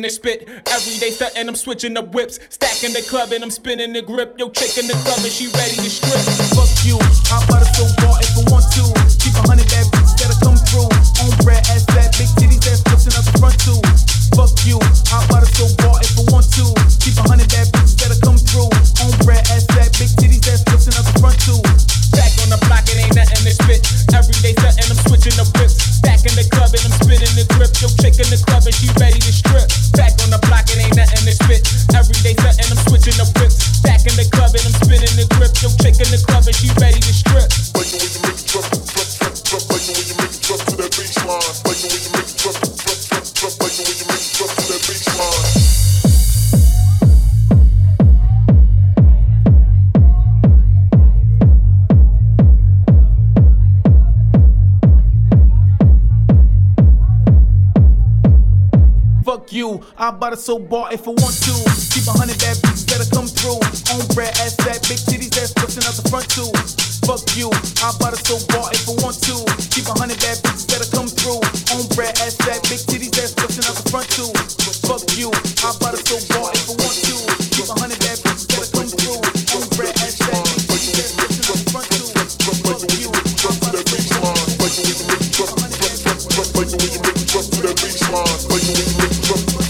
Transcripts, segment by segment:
and they spit. Every day stuntin', I'm switching up whips. Stacking the club and I'm spinning the grip. Yo, chickin' the about it so bought if I want to. Keep a hundred bad bitches better come through. On bread, ass fat, big titties, that's pushing out the front too. Fuck you, I bought a so bought if I want to. Keep a hundred bad bitches better come through. On bread, ass fat, big titties, that's pushing out the front too. Fuck you, I bought a so bought if I want to. Keep a hundred bad bitches better come through. On bread, ass fat, big titties, that's pushing out the front too. Fuck you, I bought it so bought. Like the way you make it drop to that baseline. Like the way you make it drop to that baseline. Like the way you make it drop to that baseline.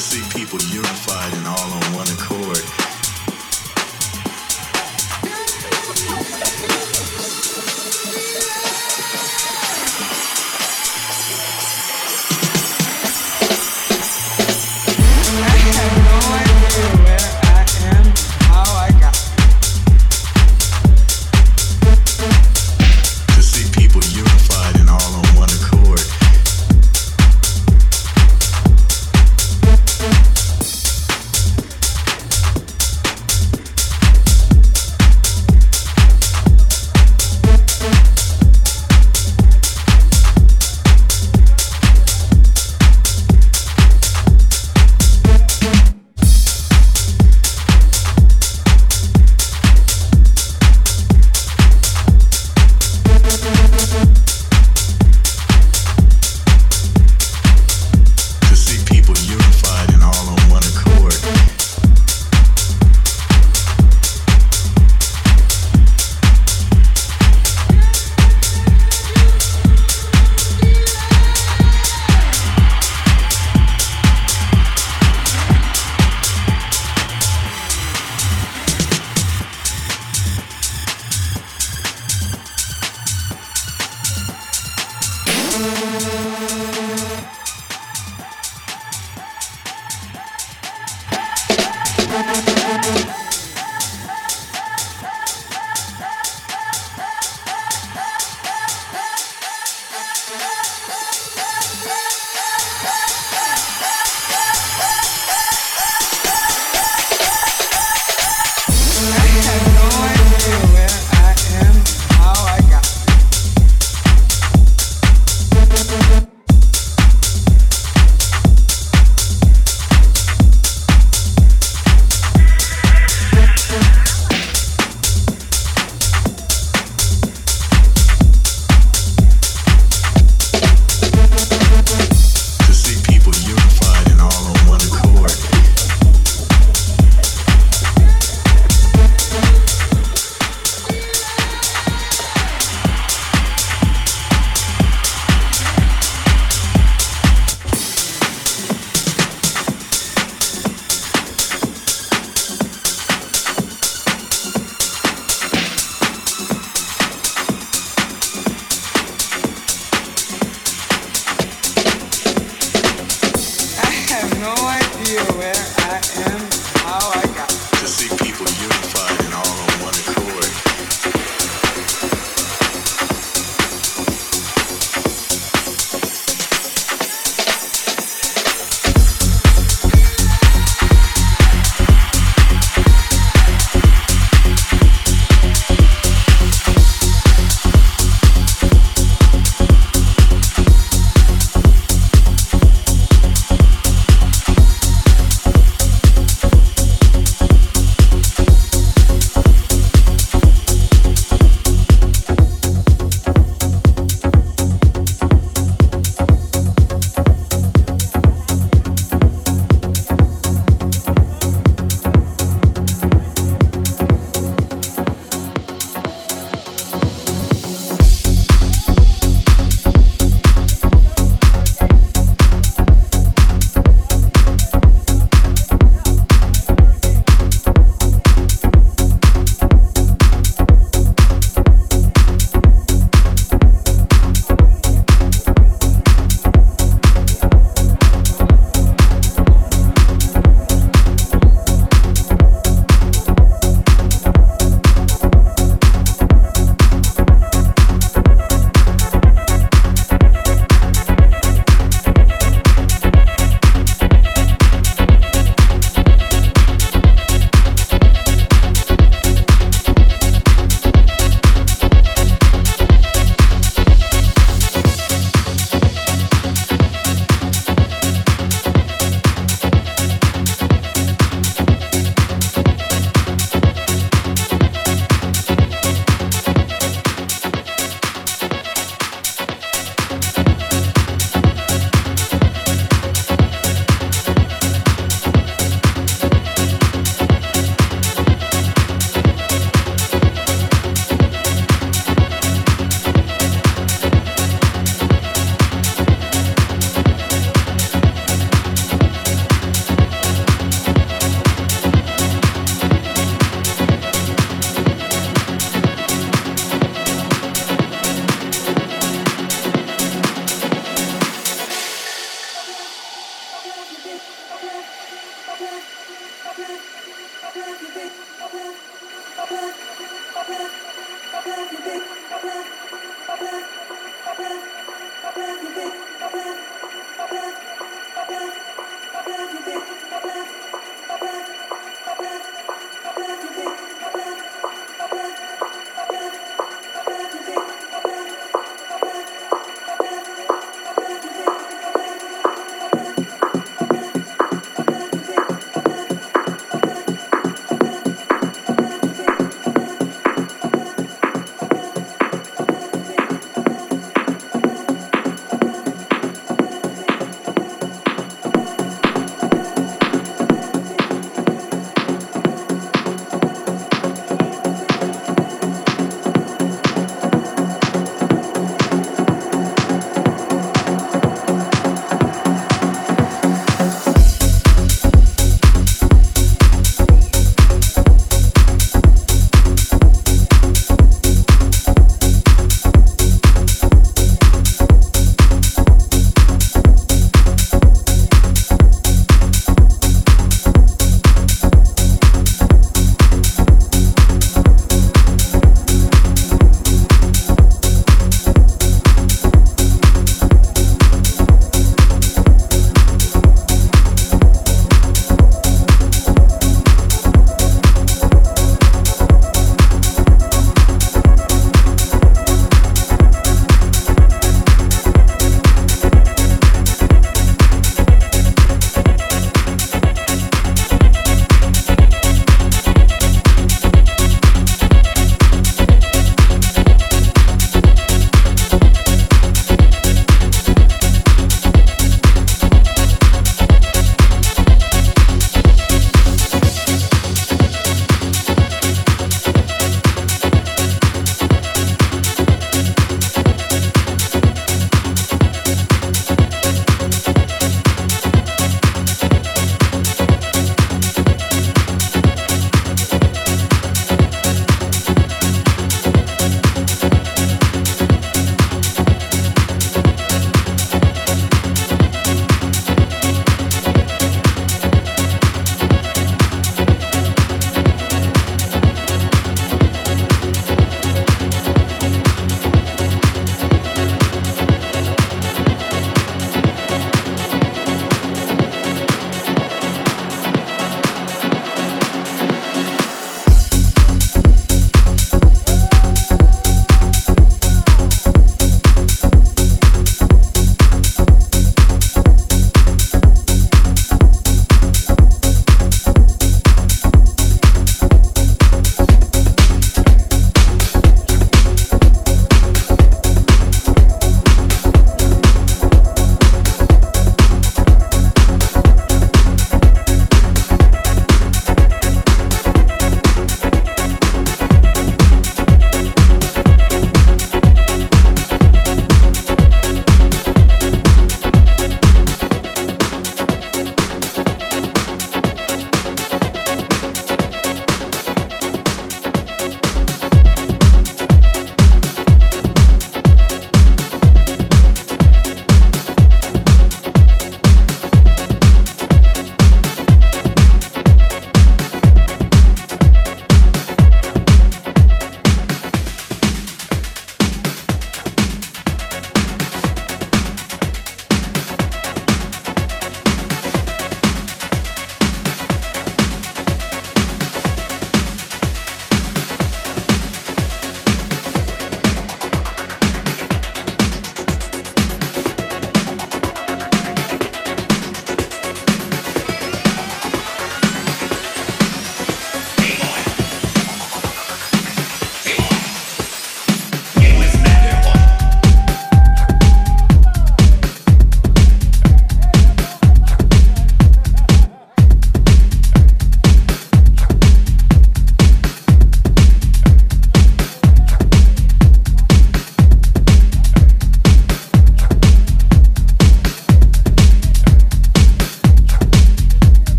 see people unified in all